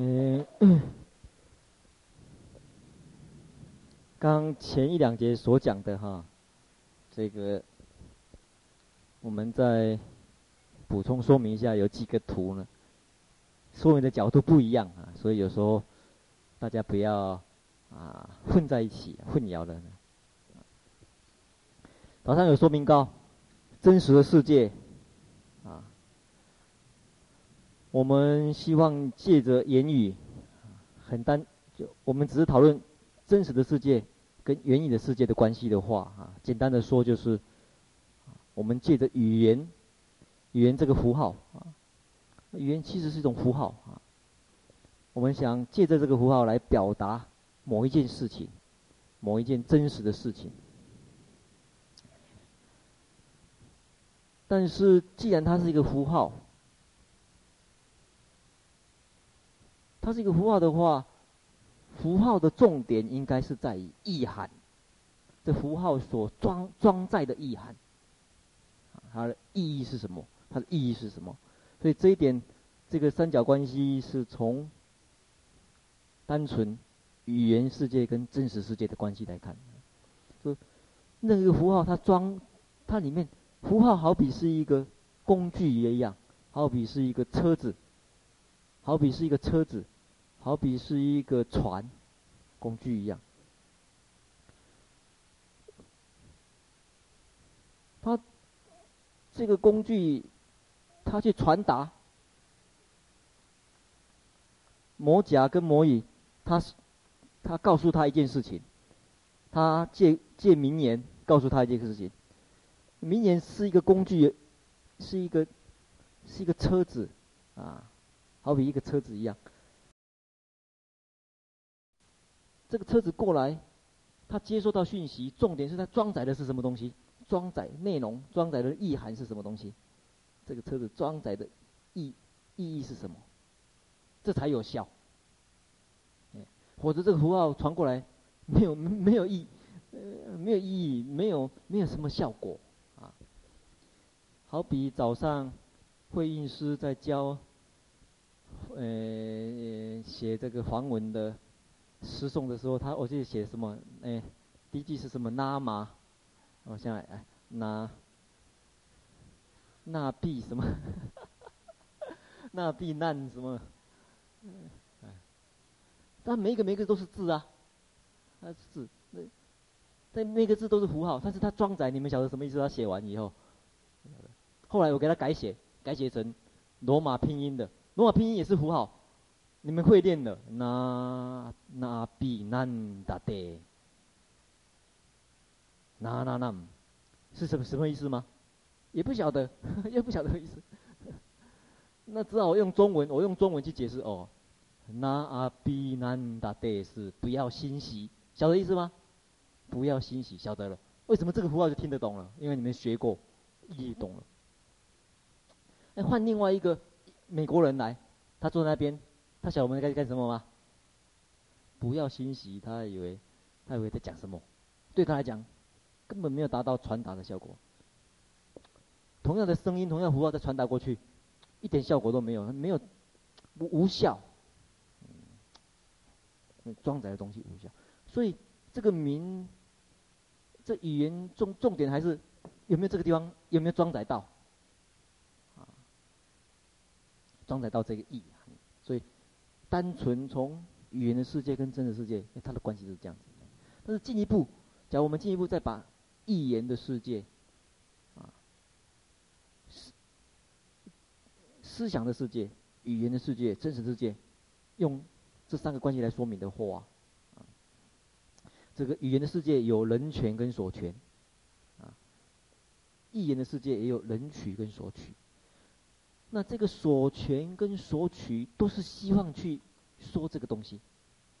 嗯，刚前一两节所讲的哈，这个我们再补充说明一下，有几个图呢，说明的角度不一样啊，所以有时候大家不要啊混在一起，混淆了。早上有说明告，真实的世界。我们希望借着言语，很单，就我们只是讨论真实的世界跟言语的世界的关系的话，啊，简单的说就是，我们借着语言，语言这个符号啊，语言其实是一种符号啊，我们想借着这个符号来表达某一件事情，某一件真实的事情。但是既然它是一个符号，它是一个符号的话，符号的重点应该是在于意涵，这符号所装装载的意涵，它的意义是什么？它的意义是什么？所以这一点，这个三角关系是从单纯语言世界跟真实世界的关系来看，就那个符号它装，它里面符号好比是一个工具一样，好比是一个车子，好比是一个车子。好比是一个船，工具一样。它这个工具，它去传达魔甲跟魔乙，他是他告诉他一件事情，他借借名言告诉他一件事情。名言是一个工具，是一个是一个车子啊，好比一个车子一样。这个车子过来，它接收到讯息，重点是它装载的是什么东西？装载内容，装载的意涵是什么东西？这个车子装载的意意义是什么？这才有效。否则这个符号传过来，没有没有意，呃，没有意义，没有没有什么效果啊。好比早上会议师在教，呃，写这个梵文的。诗颂的时候，他我记得写什么？哎，第一句是什么？那嘛，我想来哎，那那必什么？那必难什么？哎，但每一个每一个都是字啊，啊字，那但每个字都是符号，但是它装载，你们晓得什么意思？他写完以后，后来我给他改写，改写成罗马拼音的，罗马拼音也是符号。你们会练的，那那比南达的，那那那，是什么什么意思吗？也不晓得，也不晓得意思。那只好用中文，我用中文去解释哦。那阿比南达的是不要欣喜，晓得意思吗？不要欣喜，晓得了。为什么这个符号就听得懂了？因为你们学过，意懂了。哎，换另外一个美国人来，他坐在那边。他晓得我们该干什么吗？不要欣喜，他以为，他以为在讲什么？对他来讲，根本没有达到传达的效果。同样的声音，同样符号再传达过去，一点效果都没有，没有，无无效。装载的东西无效，所以这个名，这语言重重点还是有没有这个地方有没有装载到？啊，装载到这个意，所以。单纯从语言的世界跟真实世界，它的关系是这样子。但是进一步，假如我们进一步再把意言的世界，啊，思思想的世界、语言的世界、真实世界，用这三个关系来说明的话，啊，这个语言的世界有人权跟所权，啊，意言的世界也有人取跟所取。那这个所权跟所取都是希望去说这个东西，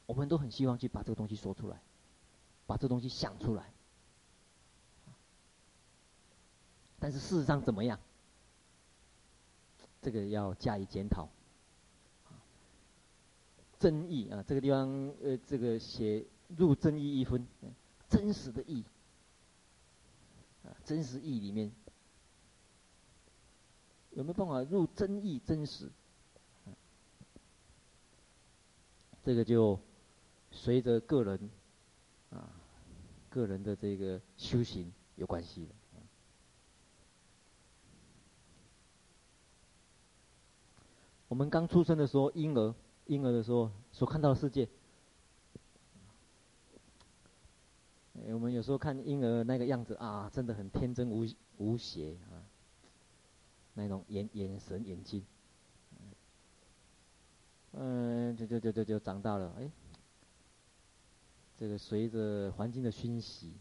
我们都很希望去把这个东西说出来，把这东西想出来。但是事实上怎么样？这个要加以检讨。真义啊，这个地方呃，这个写入真意一分，真实的意啊，真实意里面。有没有办法入真意真实？这个就随着个人啊，个人的这个修行有关系的。我们刚出生的时候，婴儿婴儿的时候所看到的世界，我们有时候看婴儿那个样子啊，真的很天真无无邪啊，那种眼眼神眼睛，嗯，就就就就就长大了，哎，这个随着环境的熏习，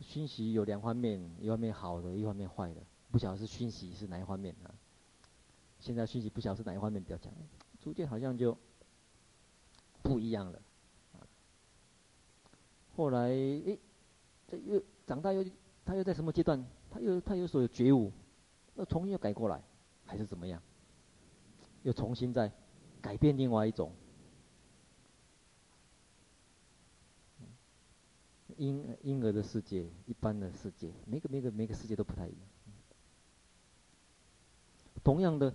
熏习有两方面，一方面好的，一方面坏的，不晓得是熏习是哪一方面啊？现在熏习不晓得是哪一方面比较强，逐渐好像就不一样了。后来，诶，这又长大又他又在什么阶段？他又他有所觉悟，那重新又改过来，还是怎么样？又重新再改变另外一种婴婴儿的世界，一般的世界，每个每个每个世界都不太一样。同样的。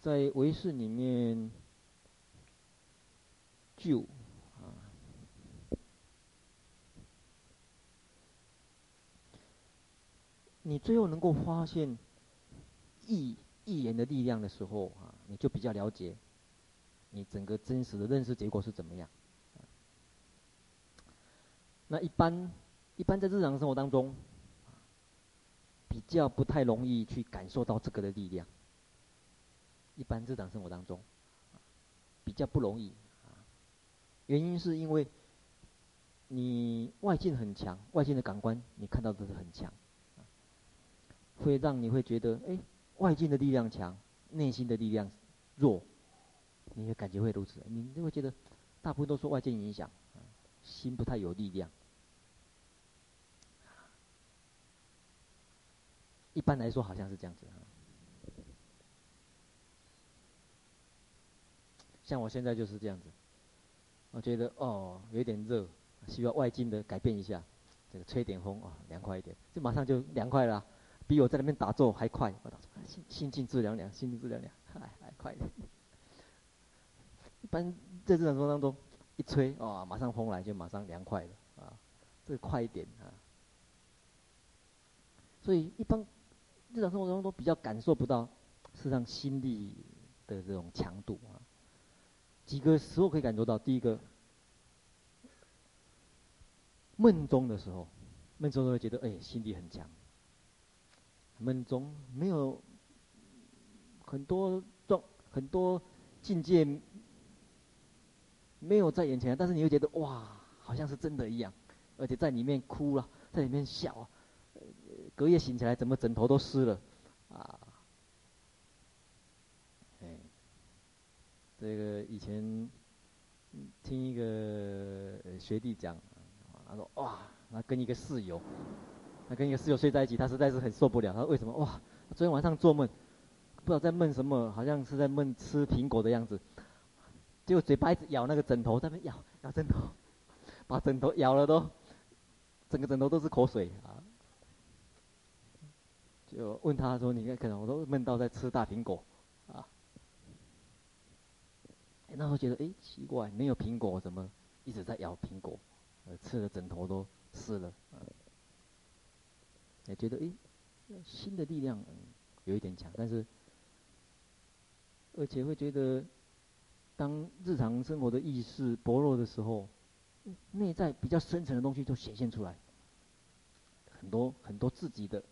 在唯识里面，就啊，你最后能够发现意意言的力量的时候啊，你就比较了解你整个真实的认识结果是怎么样。那一般一般在日常生活当中，比较不太容易去感受到这个的力量。一般日常生活当中，比较不容易，原因是因为你外境很强，外境的感官你看到的是很强，会让你会觉得，哎，外境的力量强，内心的力量弱，你的感觉会如此，你就会觉得，大部分都受外境影响，心不太有力量。一般来说好像是这样子。像我现在就是这样子，我觉得哦有点热，需要外境的改变一下，这个吹点风哦凉快一点，就马上就凉快了，比我在那边打坐还快。我打坐心心静自凉凉，心静自凉凉，还还快一点。一般在日常生活当中，一吹哦马上风来就马上凉快了啊，这个快一点啊。所以一般日常生活当中都比较感受不到，事实上心力的这种强度啊。几个时候可以感受到，第一个，梦中的时候，梦中都会觉得哎，心力很强。梦中没有很多状很多境界没有在眼前，但是你会觉得哇，好像是真的一样，而且在里面哭了，在里面笑，隔夜醒起来怎么枕头都湿了，啊。哎这个以前听一个学弟讲，他说哇，他跟一个室友，他跟一个室友睡在一起，他实在是很受不了。他说为什么？哇，昨天晚上做梦，不知道在梦什么，好像是在梦吃苹果的样子，结果嘴巴一直咬那个枕头，在那咬咬枕头，把枕头咬了都，整个枕头都是口水啊。就问他说：“你看，可能我都梦到在吃大苹果。”啊那我觉得，哎，奇怪，没有苹果，怎么一直在咬苹果？呃，吃的枕头都湿了。也觉得，哎，新的力量有一点强，但是，而且会觉得，当日常生活的意识薄弱的时候，内在比较深层的东西就显现出来，很多很多自己的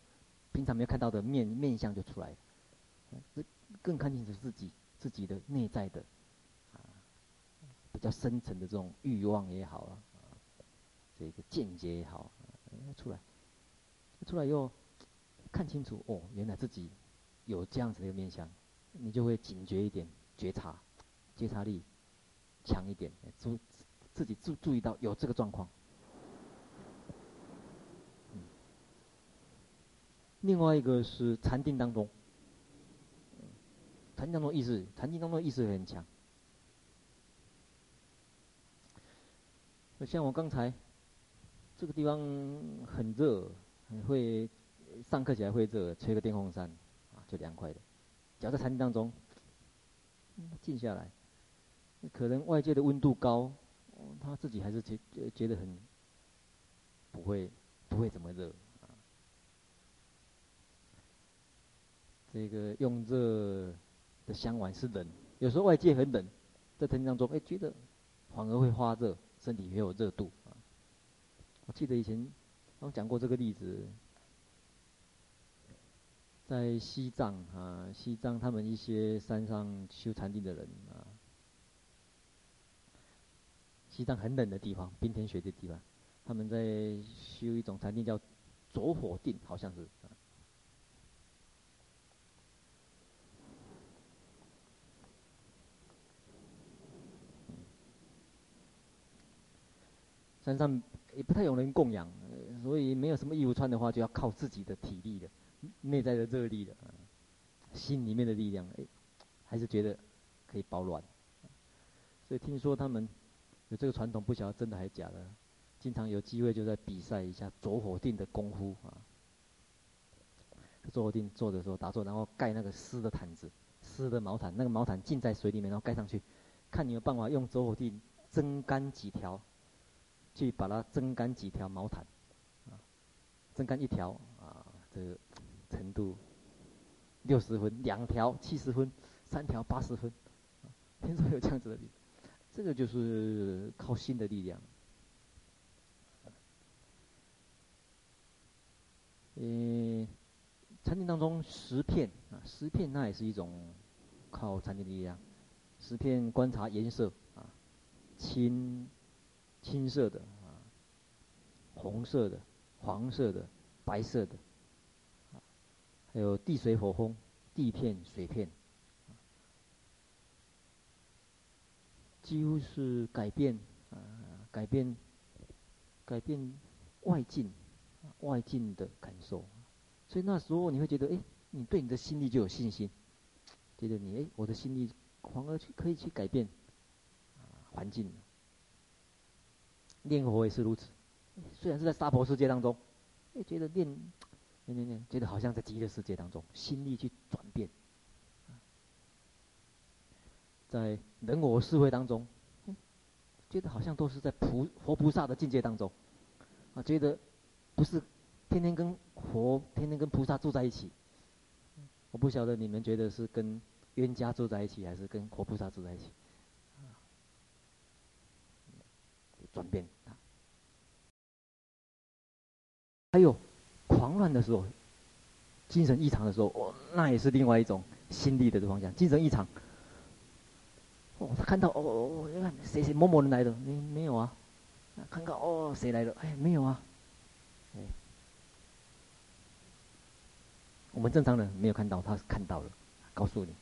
平常没有看到的面面相就出来，更看清楚自己自己的内在的。比较深层的这种欲望也好啊，这个见解也好，出来，出来以后看清楚哦，原来自己有这样子的一个面相，你就会警觉一点，觉察，觉察力强一点，注自己注注意到有这个状况。另外一个是禅定当中，禅定当中意识，禅定当中意识很强。像我刚才这个地方很热，会上课起来会热，吹个电风扇啊，就凉快的。只要在餐厅当中，静下来，可能外界的温度高，他自己还是觉觉得很不会不会怎么热啊。这个用热的香丸是冷，有时候外界很冷，在餐厅当中，哎，觉得反而会发热，身体也有热度啊。我记得以前我讲过这个例子，在西藏啊，西藏他们一些山上修禅定的人啊，西藏很冷的地方，冰天雪地的地方，他们在修一种禅定叫着火定，好像是。山上也不太有人供养，所以没有什么衣服穿的话，就要靠自己的体力的，内在的热力的，心里面的力量，哎，还是觉得可以保暖。所以听说他们有这个传统，不晓得真的还是假的。经常有机会就在比赛一下走火定的功夫啊。走火定做的时候打坐，然后盖那个湿的毯子，湿的毛毯，那个毛毯浸在水里面，然后盖上去，看你有办法用走火定蒸干几条。去把它蒸干几条毛毯，蒸干一条啊，这个程度六十分，两条七十分，三条八十分，听说有这样子的例子，这个就是靠心的力量。嗯，禅定当中十片啊，十片那也是一种靠禅定力量，十片观察颜色啊，青。青色的啊，红色的、黄色的、白色的，还有地水火风，地片、水片，几乎是改变啊，改变，改变外境，外境的感受。所以那时候你会觉得，哎，你对你的心力就有信心，觉得你哎，我的心力反而去可以去改变环境。念佛也是如此，虽然是在娑婆世界当中，也，觉得念念念念，觉得好像在极乐世界当中，心力去转变。在人我社会当中，觉得好像都是在菩佛菩萨的境界当中，啊，觉得不是天天跟佛、天天跟菩萨住在一起。我不晓得你们觉得是跟冤家住在一起，还是跟活菩萨住在一起？转变。还有狂乱的时候，精神异常的时候，哦，那也是另外一种心力的方向。精神异常，哦，他看到哦哦，你看谁谁某某人来了？没没有啊？看看哦，谁来了？哎，没有啊。哎，我们正常人没有看到，他看到了，告诉你。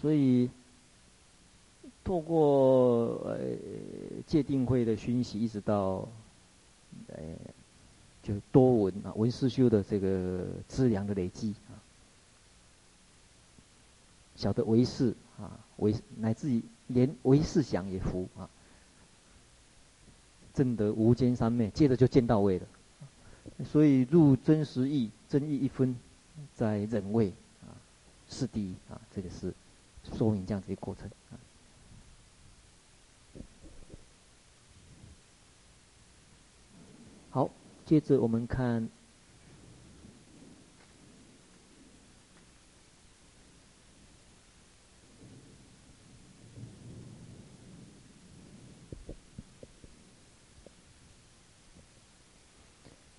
所以。透过呃戒定慧的熏习，一直到呃就多闻啊闻思修的这个资粮的累积啊，晓得唯是啊唯乃至于连唯是想也服啊，证得无间三昧，接着就见到位了。所以入真实义，真义一分在忍位啊，是第一啊，这个是说明这样子的过程啊。好，接着我们看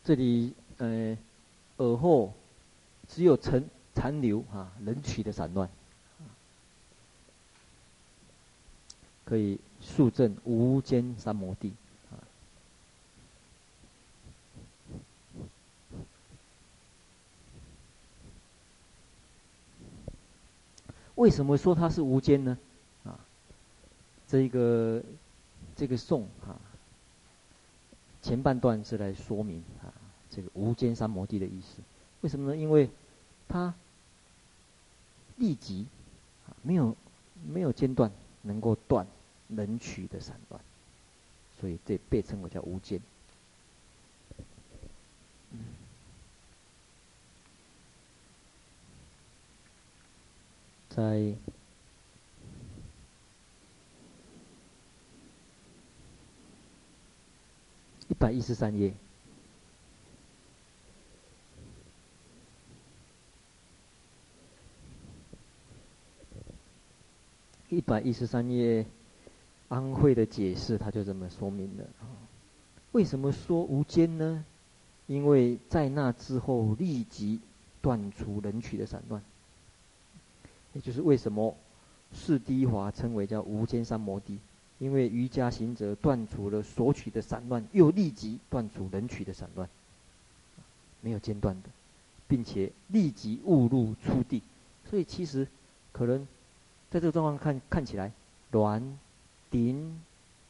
这里，呃，耳后只有残残留啊，能取的散乱，可以速证无间三摩地。为什么说它是无间呢？啊，这个这个颂啊，前半段是来说明啊这个无间三摩地的意思。为什么呢？因为它立即啊没有没有间断，能够断能取的散乱，所以这被称为叫无间。在一百一十三页。一百一十三页，安慧的解释，他就这么说明了。为什么说无间呢？因为在那之后立即断除人取的散乱，也就是为什么四谛华称为叫无间三摩地，因为瑜伽行者断除了索取的散乱，又立即断除人取的散乱，没有间断的，并且立即误入初地，所以其实可能。在这个状况看看起来，煖顶，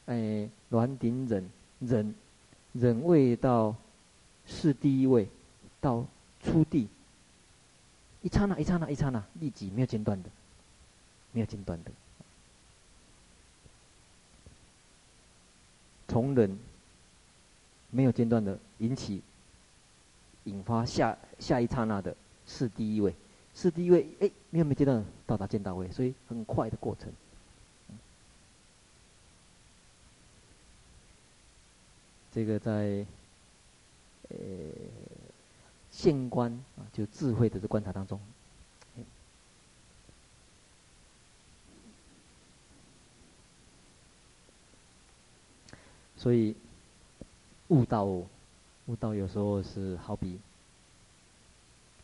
哎，煖顶忍忍忍位到四第一位，到初地，一刹那一刹那一刹那，立即没有间断的，没有间断的，从人没有间断的引起，引发下下一刹那的是第一位。是第一位，哎，没有没间断到达见到位，所以很快的过程。这个在，呃，现观啊，就智慧的这观察当中，所以悟道，悟道有时候是好比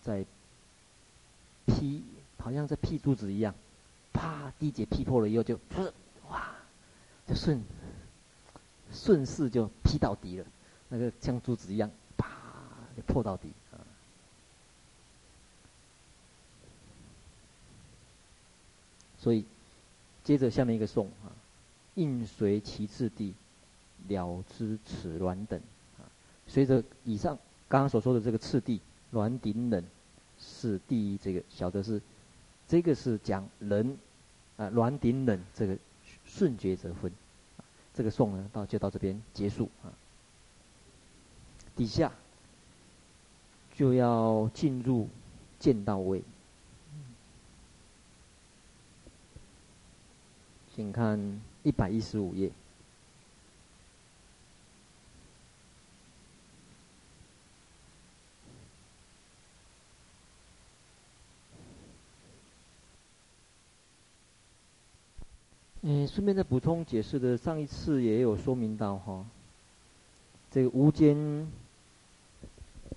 在。劈，好像在劈珠子一样，啪，第一节劈破了以后就，哇，就顺顺势就劈到底了，那个像珠子一样，啪，就破到底啊。所以，接着下面一个颂啊，应随其次第，了知此卵等啊。随着以上刚刚所说的这个次第，卵顶冷。是第一，这个晓得是，这个是讲人，啊，卵顶冷这个顺觉则分，这个颂呢到就到这边结束啊。底下就要进入见道位，请看一百一十五页。嗯，顺便再补充解释的，上一次也有说明到哈，这个无间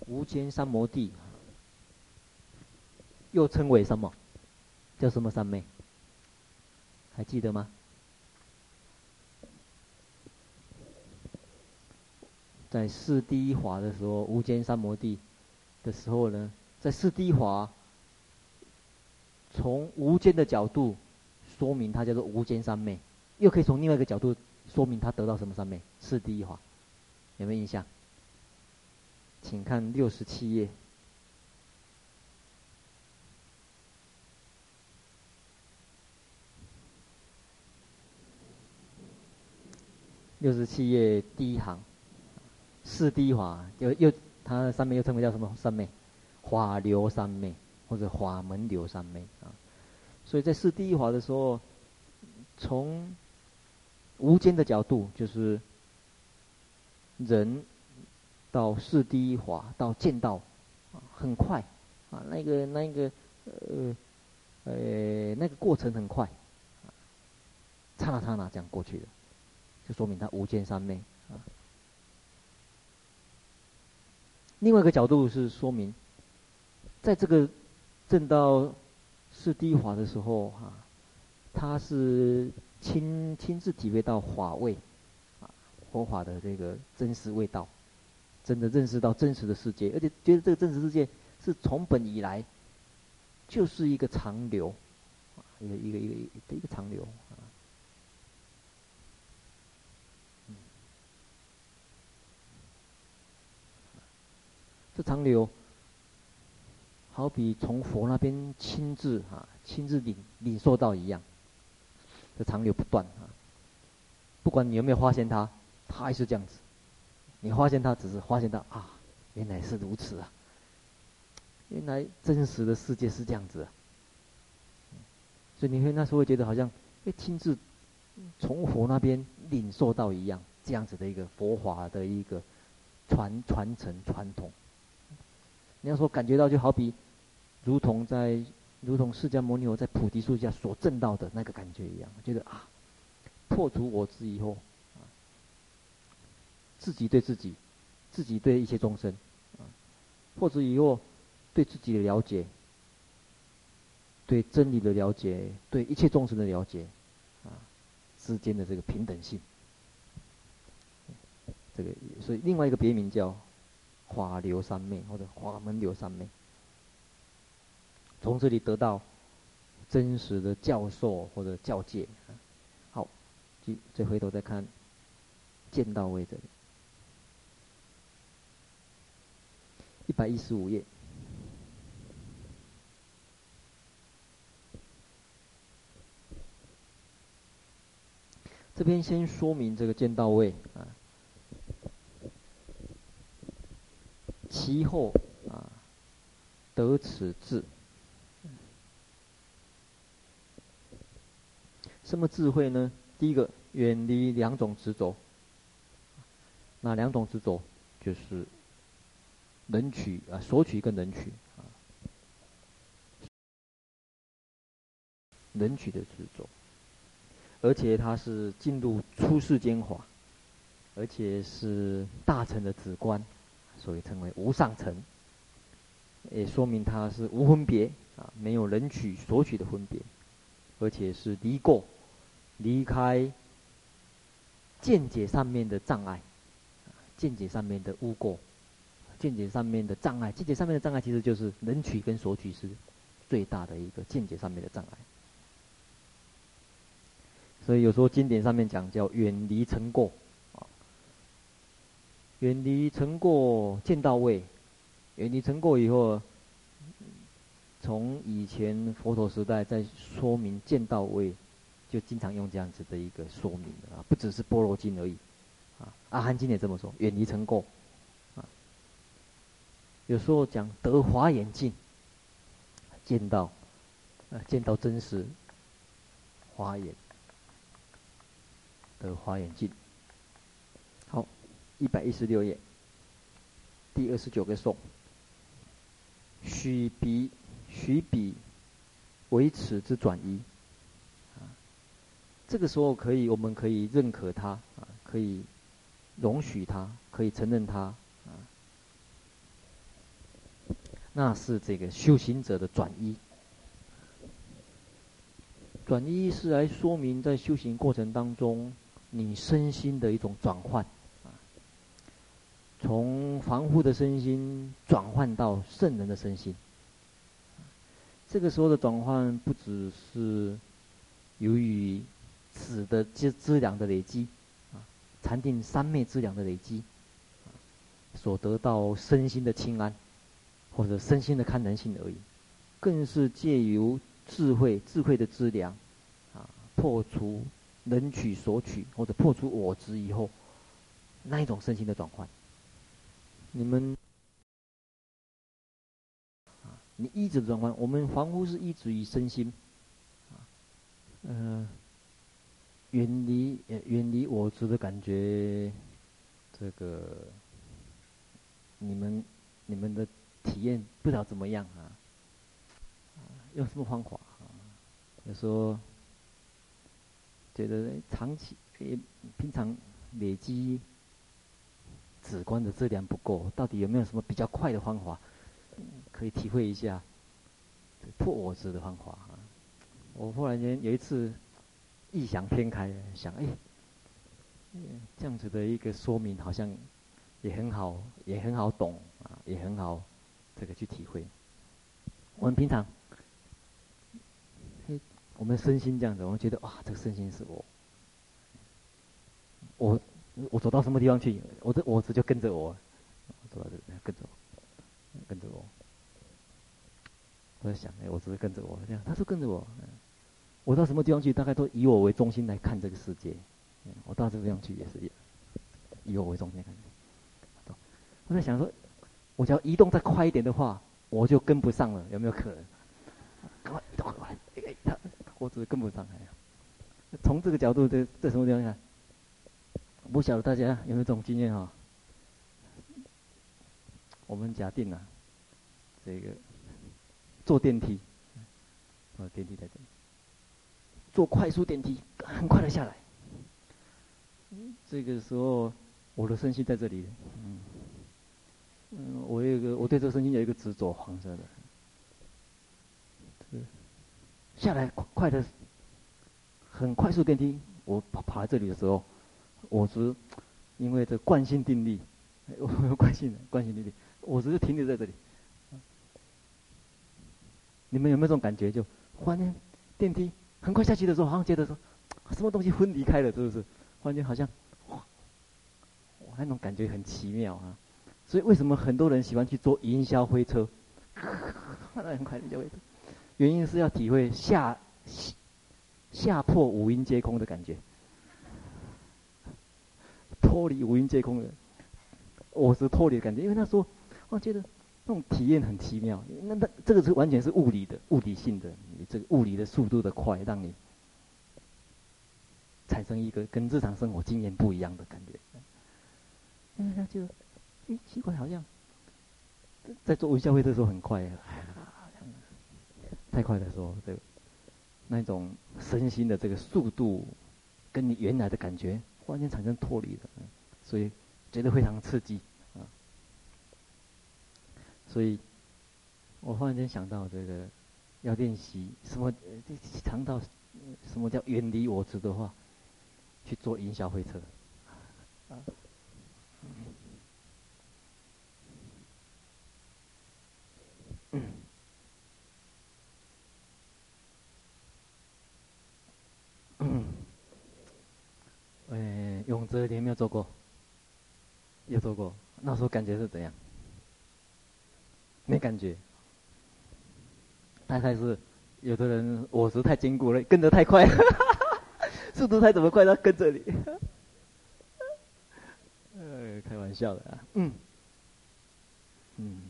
无间三摩地，又称为什么？叫什么三昧？还记得吗？在四第一华的时候，无间三摩地的时候呢，在四第一华，从无间的角度。说明它叫做无间三昧，又可以从另外一个角度说明它得到什么三昧？四第一华，有没有印象？请看六十七页。六十七页第一行，四谛一华又又它的三昧又称为叫什么三昧？法流三昧或者法门流三昧啊。所以在四谛一华的时候，从无间的角度，就是人到四谛一华到见道，啊，很快，啊，那个那个呃呃那个过程很快，刹那刹那这样过去的，就说明他无见三昧啊。另外一个角度是说明，在这个证道。是第一法的时候哈，他是亲亲自体会到法味，啊，佛法的这个真实味道，真的认识到真实的世界，而且觉得这个真实世界是从本以来就是一个长流，啊，一个一个一个一个长流啊，嗯，这长流。好比从佛那边亲自哈亲自领领受到一样，这长流不断啊。不管你有没有发现它，它还是这样子。你发现它，只是发现到啊，原来是如此啊。原来真实的世界是这样子啊。所以你会那时候会觉得好像会亲自从佛那边领受到一样，这样子的一个佛法的一个传传承传统。你要说感觉到，就好比如同在如同释迦牟尼佛在菩提树下所证到的那个感觉一样，觉得啊，破除我执以后，自己对自己，自己对一切众生，啊破除以后对自己的了解。对真理的了解，对一切众生的了解，啊，之间的这个平等性，这个所以另外一个别名叫法流三昧或者法门流三昧，从这里得到真实的教授或者教诫。好，就再回头再看见道位这里，一百一十五页。这边先说明这个见道位啊，其后啊得此智，什么智慧呢？第一个远离两种执着，那两种执着？就是能取啊索取跟能取啊，能取的执着。而且他是进入出世间华，而且是大乘的止观，所以称为无上乘。也说明他是无分别啊，没有人取索取的分别，而且是离过，离开见解上面的障碍，见解上面的污垢，见解上面的障碍，见解上面的障碍其实就是人取跟索取是最大的一个见解上面的障碍。所以有时候经典上面讲叫远离尘垢，远离尘垢见到位，远离尘垢以后，从以前佛陀时代在说明见到位，就经常用这样子的一个说明啊，不只是般若经而已，啊，阿含经也这么说，远离尘垢，啊，有时候讲得华严净，见到，啊，见到真实华严。的华严净，一百一十六页，第二十九个颂，许彼许彼为此之转移，啊，这个时候可以，我们可以认可他，啊，可以容许他，可以承认他，啊，那是这个修行者的转移。转移是来说明在修行过程当中。你身心的一种转换，从凡夫的身心转换到圣人的身心，这个时候的转换不只是由于此的资资粮的累积，啊，禅定三昧资粮的累积，所得到身心的清安，或者身心的堪能性而已，更是借由智慧智慧的资粮，啊，破除。能取所取，或者破除我执以后，那一种身心的转换。你们啊，你一直转换，我们凡夫是依止于身心，啊，嗯，远离远离我执的感觉，这个你们你们的体验不知道怎么样啊？用什么方法啊？就说。觉得长期也平常累积止观的质量不够，到底有没有什么比较快的方法，可以体会一下破我执的方法啊？我忽然间有一次异想天开，想哎，这样子的一个说明好像也很好，也很好懂啊，也很好这个去体会。我们平常。我们身心这样子，我们觉得哇，这个身心是我，我我走到什么地方去，我的我执就跟着我，走到这跟着我，跟着我。我在想，哎，我执跟着我，这样他说跟着我，我到什么地方去，大概都以我为中心来看这个世界。我到这个地方去也是以我为中心看。我在想说，我只要移动再快一点的话，我就跟不上了，有没有可能？赶快移动过来，哎哎他。我只是跟不上来啊。从这个角度，在在什么地方看？不晓得大家有没有这种经验哈？我们假定啊，这个坐电梯，哦，电梯在这里，坐快速电梯，很快的下来。这个时候，我的身心在这里，嗯，我有一个，我对这个身心有一个执着，黄色的，下来快快的，很快速电梯，我跑跑来这里的时候，我是因为这惯性定律，我有惯性的惯性定律，我只是停留在这里。你们有没有这种感觉？就忽然间电梯很快下去的时候，好像觉得说，什么东西分离开了，是不是？忽然间好像哇。那种感觉很奇妙啊，所以为什么很多人喜欢去坐云霄飞车？那很快云霄飞车，原因是要体会下下破五阴皆空的感觉，脱离五阴皆空的，我是脱离的感觉。因为他说，我觉得那种体验很奇妙。那那这个是完全是物理的、物理性的，你这个物理的速度的快，让你产生一个跟日常生活经验不一样的感觉。因为，他就，哎，奇怪，好像在做微笑会的时候很快，太快的时候，对那种身心的这个速度，跟你原来的感觉忽然间产生脱离的，所以觉得非常刺激啊。所以，我忽然间想到这个，要练习什么，这尝到什么叫远离我执的话，去做营销会车，啊。哎，永泽，你有没有做过？有做过，那时候感觉是怎样？没感觉。大概是有的人我是太坚固了，跟得太快，速度太怎么快，他跟着你。呃，开玩笑的啊，嗯，嗯，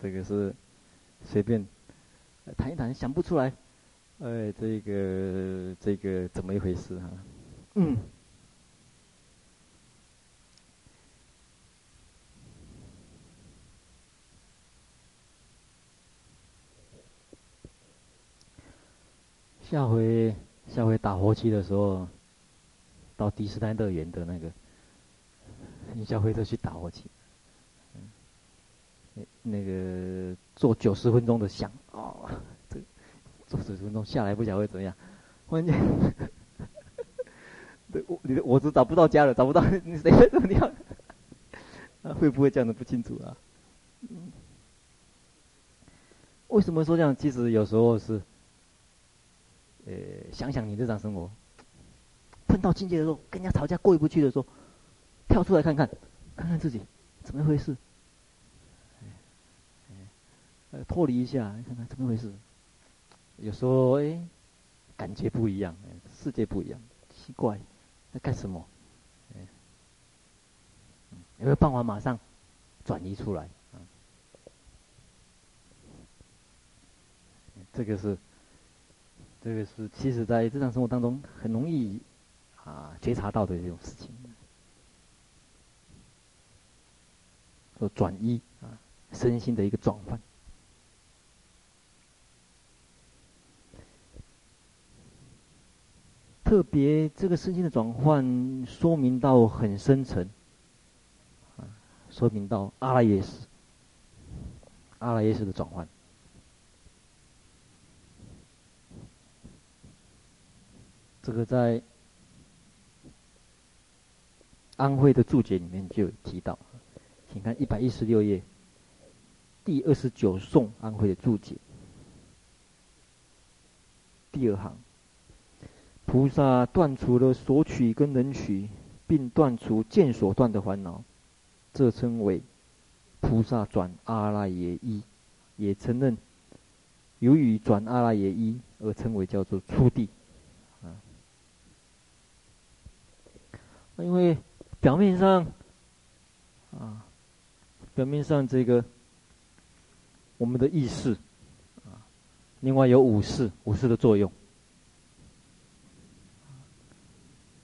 这个是随便谈一谈，想不出来，哎，这个这个怎么一回事啊？嗯，下回下回打火机的时候，到迪士尼乐园的那个。你下回再去打火机，嗯，那那个做九十分钟的想哦，这做九十分钟下来不晓得会怎么样，关键，对，我你的我是找不到家了，找不到你谁怎么样？啊，会不会这样的不清楚啊？为什么说这样？其实有时候是，呃，想想你日常生活，碰到境界的时候，跟人家吵架过意不去的时候。跳出来看看，看看自己怎么回事，呃，脱离一下，看看怎么回事。有时候哎，感觉不一样，世界不一样，奇怪，在干什么？有没有办法马上转移出来？这个是，这个是，其实在日常生活当中很容易啊觉察到的这种事情。说转移啊，身心的一个转换，特别这个身心的转换，说明到很深层，啊，说明到阿赖耶识，阿赖耶识的转换，这个在安徽的注解里面就有提到。请看一百一十六页，第二十九颂安徽的注解，第二行，菩萨断除了索取跟能取，并断除见所断的烦恼，这称为菩萨转阿赖耶依，也承认由于转阿赖耶依而称为叫做初地，啊，因为表面上，啊。表面上这个，我们的意识，啊，另外有五识，五识的作用，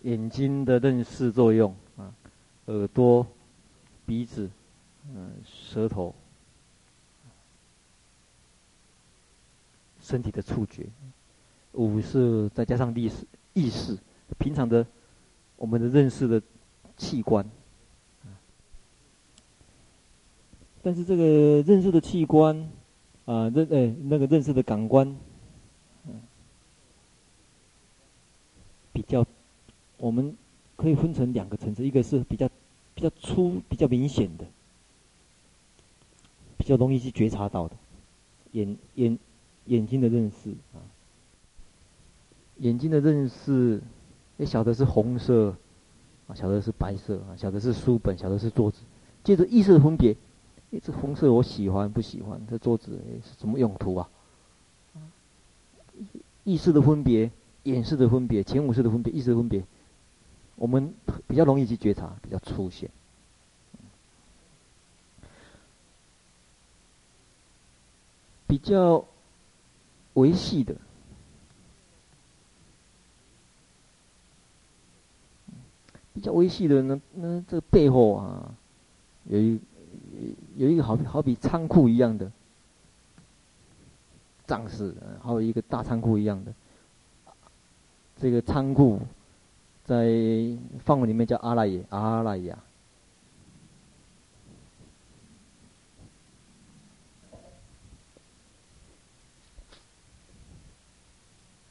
眼睛的认识作用啊，耳朵、鼻子、嗯、舌头、身体的触觉，五是再加上意识意识，平常的我们的认识的器官。但是这个认识的器官啊，认哎那个认识的感官，嗯，比较。我们可以分成两个层次，一个是比较比较粗、比较明显的，比较容易去觉察到的，眼眼眼睛的认识啊，眼睛的认识，也晓得是红色，啊，晓得是白色啊，晓得是书本，晓得是桌子，接着意识的分别，诶，这红色我喜欢不喜欢？这桌子是什么用途啊？意识的分别，眼识的分别，前五识的分别，意识的分别。我们比较容易去觉察，比较粗显，比较微细的，比较微细的呢，那这个背后啊，有一有一个好好比仓库一样的帐室，还有一个大仓库一样的这个仓库。在梵文里面叫阿赖耶，阿赖耶，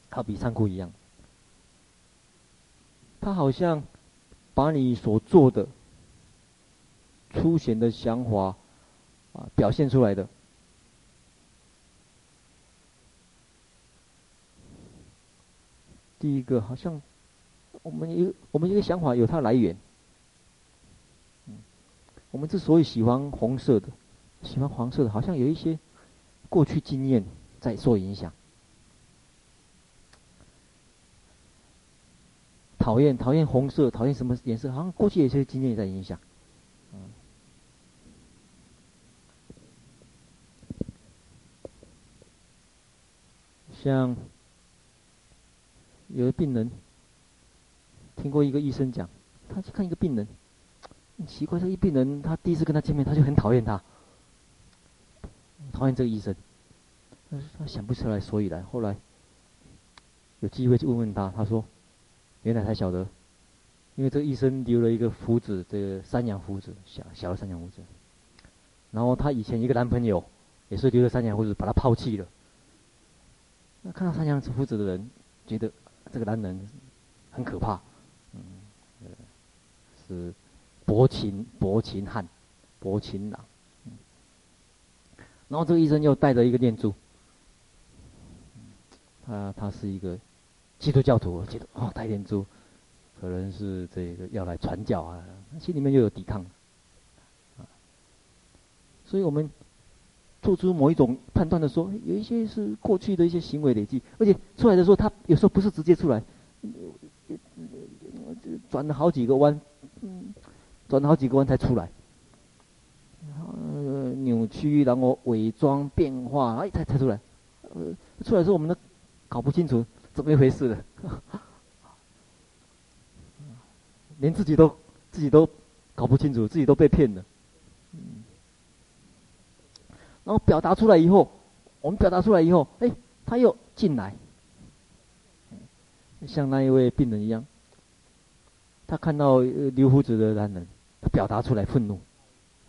好比仓库一样，它好像把你所做的粗浅的想法啊表现出来的。第一个好像。我们一个我们一个想法有它的来源，嗯，我们之所以喜欢红色的，喜欢黄色的，好像有一些过去经验在受影响。讨厌讨厌红色，讨厌什么颜色？好像过去有些经验在影响，像有的病人。听过一个医生讲，他去看一个病人，很奇怪，这一病人他第一次跟他见面，他就很讨厌他，讨厌这个医生，他想不出来所以然。后来有机会去问问他，他说，原来才晓得，因为这个医生留了一个胡子，这个山羊胡子，小小的山羊胡子，然后他以前一个男朋友也是留了山羊胡子，把他抛弃了。那看到山羊胡子的人，觉得这个男人很可怕。是薄情薄情汉，薄情郎。然后这个医生又带着一个念珠，他他是一个基督教徒，我觉得哦，带念珠，可能是这个要来传教啊，心里面又有抵抗。所以我们做出某一种判断的时候，有一些是过去的一些行为累积，而且出来的时候，他有时候不是直接出来，转了好几个弯。转了好几个弯才出来，然后扭曲，然后伪装变化，哎，才才出来。呃，出来的时候我们都搞不清楚怎么一回事了，连自己都自己都搞不清楚，自己都被骗了。然后表达出来以后，我们表达出来以后，哎，他又进来，像那一位病人一样。他看到留胡子的男人，表达出来愤怒，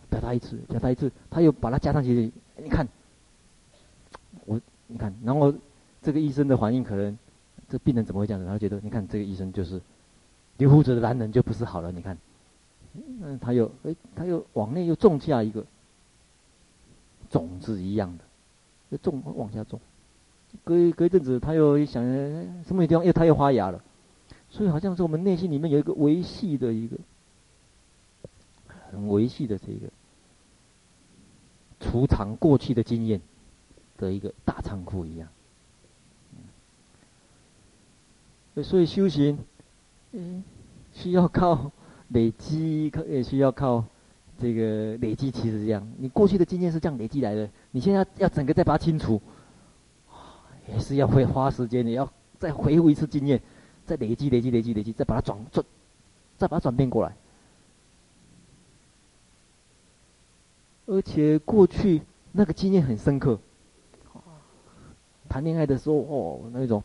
表达一次，表达一次，他又把它加上去。你看，我，你看，然后这个医生的反应可能，这病人怎么会这样子？他觉得，你看这个医生就是留胡子的男人就不是好了。你看，嗯，他又，哎，他又往内又种下一个种子一样的，就种往下种。隔一隔一阵子，他又一想，什么地方又他又发芽了。所以好像是我们内心里面有一个维系的一个维系的这个储藏过去的经验的一个大仓库一样。所以修行，嗯，需要靠累积，也需要靠这个累积。其实这样，你过去的经验是这样累积来的，你现在要整个再把它清除，也是要会花时间，你要再回顾一次经验。再累积累积累积累积，再把它转转，再把它转变过来。而且过去那个经验很深刻，谈恋爱的时候哦，那种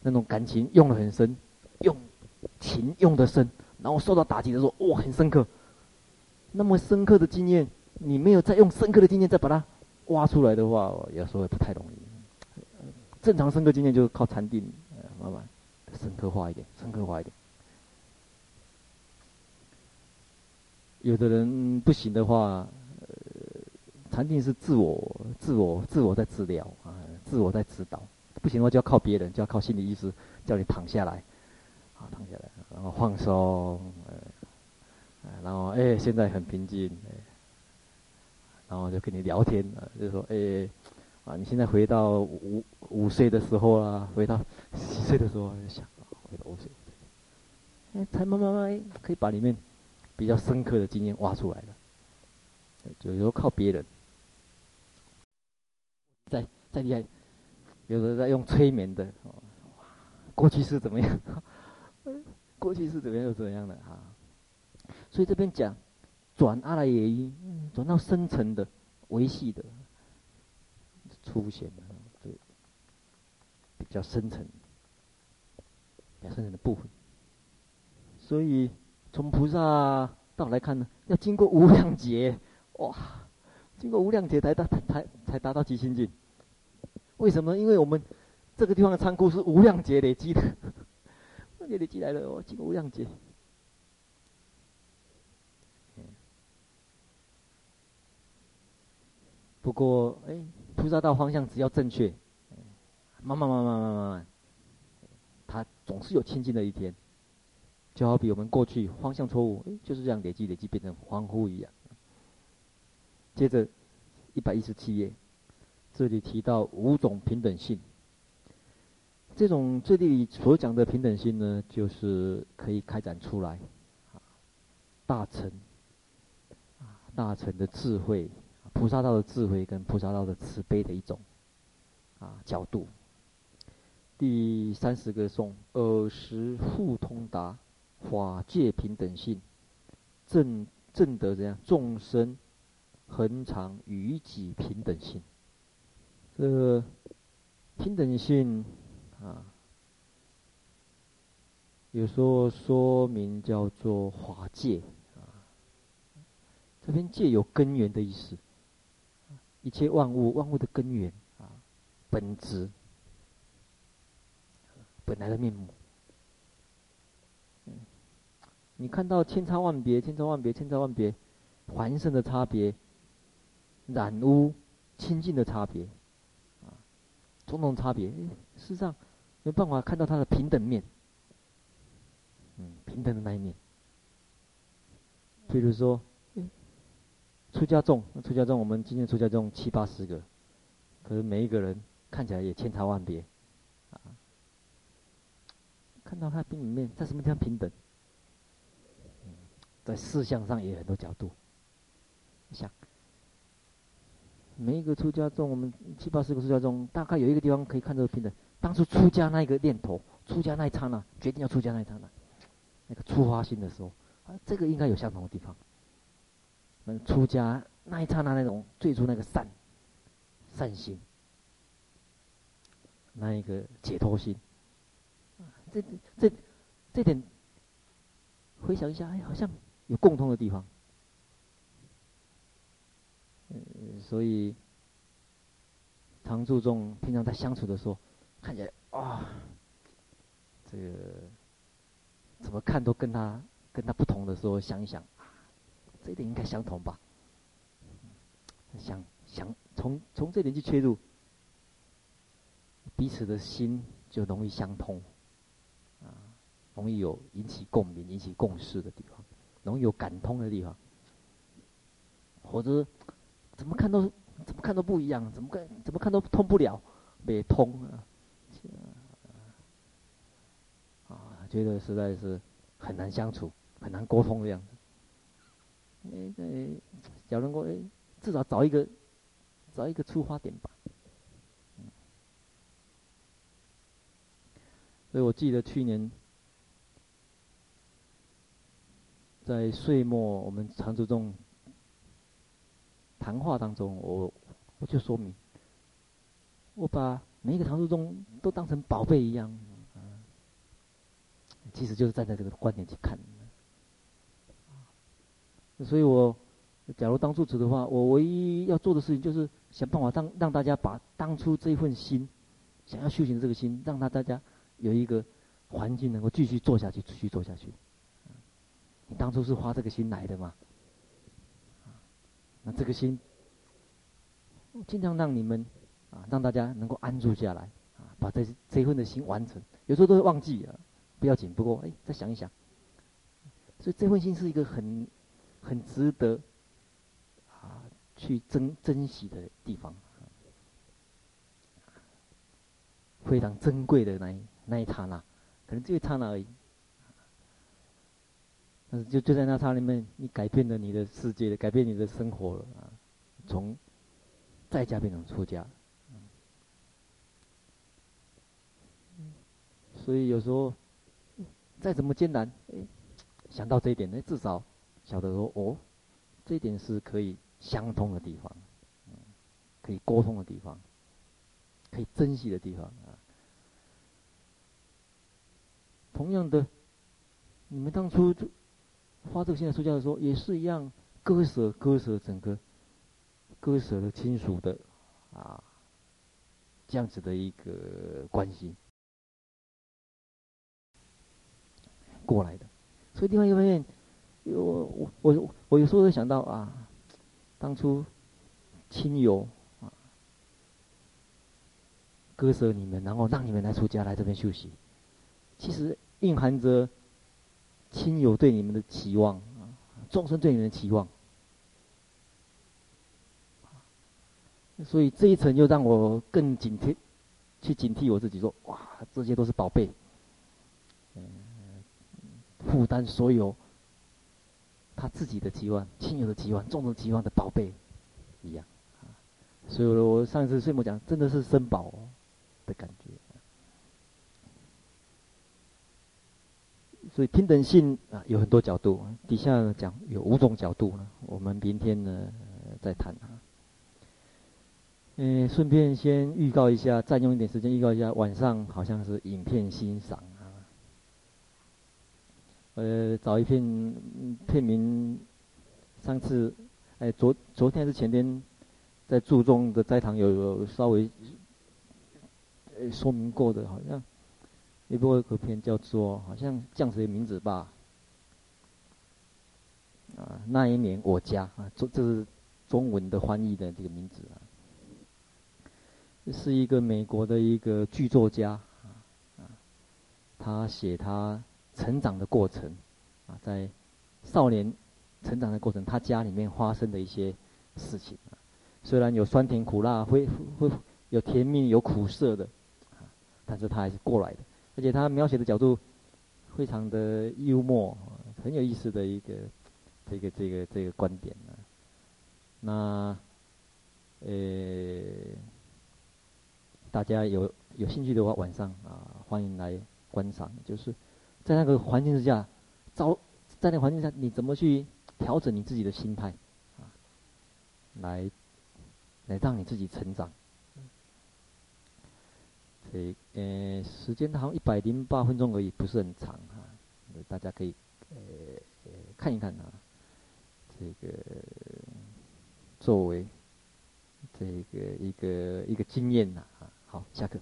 那种感情用的很深，用情用的深，然后受到打击的时候，哇，很深刻。那么深刻的经验，你没有再用深刻的经验再把它挖出来的话，有时候也不太容易。正常深刻经验就是靠禅定，慢慢深刻化一点，深刻化一点。有的人不行的话。禅定是自我、自我、自我在治疗啊，自我在指导。不行的话，就要靠别人，就要靠心理医师叫你躺下来，啊，躺下来，然后放松，呃，然后哎，现在很平静，然后就跟你聊天，就说哎，啊，你现在回到五五岁的时候啦，回到十岁的时候，就想回到五岁，哎，才慢慢慢可以把里面比较深刻的经验挖出来了，就有时候靠别人。再厉害，有的在用催眠的，过去是怎么样？过去是怎么样又怎么样的哈？所以这边讲转阿赖耶因，转到深层的维系的出现的，对，比较深层，比较深层的部分。所以从菩萨道来看呢，要经过无量劫，哇，经过无量劫才达才才达到极清净。为什么？因为我们这个地方的仓库是无量劫累积的，无量劫累积来的哦，经过无量劫。不过，哎，菩萨道方向只要正确，慢慢慢慢慢慢慢，他总是有清净的一天。就好比我们过去方向错误，哎，就是这样累积累积变成恍惚一样。接着一百一十七页。这里提到五种平等性，这种这里所讲的平等性呢，就是可以开展出来，啊大乘，大乘的智慧，菩萨道的智慧跟菩萨道的慈悲的一种，啊角度。第三十个颂，尔时复通达，法界平等性，正正得怎样？众生恒常与己平等性。这个平等性啊，有时候说明叫做法界啊。这边界有根源的意思，一切万物万物的根源啊，本质，本来的面目。你看到千差万别，千差万别，千差万别，凡生的差别，染污清净的差别。种种差别，事实上没办法看到它的平等面，嗯，平等的那一面。譬如说，出家众，出家众，我们今天出家众七八十个，可是每一个人看起来也千差万别，啊，看到它平等面，在什么地方平等？在事项上也有很多角度，想。每一个出家众，我们七八十个出家众，大概有一个地方可以看这个平等。当初出家那一个念头，出家那一刹那，决定要出家那一刹那，那个出发心的时候，啊，这个应该有相同的地方。嗯，出家那一刹那那种最初那个善，善心，那一个解脱心，这这这点，回想一下，哎，好像有共通的地方。所以，常注重平常在相处的时候，看起来啊、这个怎么看都跟他跟他不同的时候，想一想，这点应该相同吧？想想从从这点去切入，彼此的心就容易相通，啊，容易有引起共鸣、引起共识的地方，容易有感通的地方，或者。怎么看都怎么看都不一样，怎么看怎么看都通不了，没通啊，啊，觉得实在是很难相处，很难沟通这样子。哎、欸，对、欸，小人哎、至少找一个找一个出发点吧。所以我记得去年在岁末，我们常住中谈话当中，我我就说明，我把每一个唐书中都当成宝贝一样，其实就是站在这个观点去看。所以我假如当住持的话，我唯一要做的事情就是想办法让让大家把当初这一份心，想要修行这个心，让他大家有一个环境能够继续做下去，继续做下去。你当初是花这个心来的嘛？那这个心，尽量让你们啊，让大家能够安住下来啊，把这这份的心完成。有时候都会忘记啊，不要紧。不过哎，再想一想，所以这份心是一个很。很值得啊去珍珍惜的地方，非常珍贵的那一那一刹那，可能只有一刹那而已。但是就就在那刹那里面，你改变了你的世界，改变你的生活了啊！从在家变成出家，所以有时候再怎么艰难，想到这一点，那至少。晓得说哦，这一点是可以相通的地方，嗯，可以沟通的地方，可以珍惜的地方啊。同样的，你们当初就发这个心来出家的时候，也是一样，割舍割舍整个，割舍了亲属的啊，这样子的一个关系过来的。所以另外一个方面。我我我我有时候会想到啊，当初亲友啊割舍你们，然后让你们来出家来这边休息，其实蕴含着亲友对你们的期望啊，众生对你们的期望，所以这一层又让我更警惕，去警惕我自己说，哇，这些都是宝贝，嗯，负担所有。他自己的期望、亲友的期望、众生期望的宝贝一样，啊，所以我上一次岁末讲，真的是生宝的感觉。所以平等性啊，有很多角度，底下讲有五种角度呢。我们明天呢再谈啊。嗯，顺便先预告一下，占用一点时间预告一下，晚上好像是影片欣赏啊。呃，找一片片名，上次，哎，昨昨天还是前天，在注重的斋堂有有稍微，呃，说明过的，好像，一部有个片叫做，好像这样子的名字吧，啊，那一年我家啊，这这是中文的翻译的这个名字啊，是一个美国的一个剧作家，啊，他写他。成长的过程，啊，在少年成长的过程，他家里面发生的一些事情啊，虽然有酸甜苦辣，会会有甜蜜有苦涩的，啊，但是他还是过来的，而且他描写的角度非常的幽默，很有意思的一个这个这个这个观点啊。那呃，大家有有兴趣的话，晚上啊，欢迎来观赏，就是。在那个环境之下，遭在那个环境下，你怎么去调整你自己的心态，啊，来来让你自己成长。这呃，时间好像一百零八分钟而已，不是很长哈，大家可以呃看一看啊，这个作为这个一个一个经验呐啊，好，下课。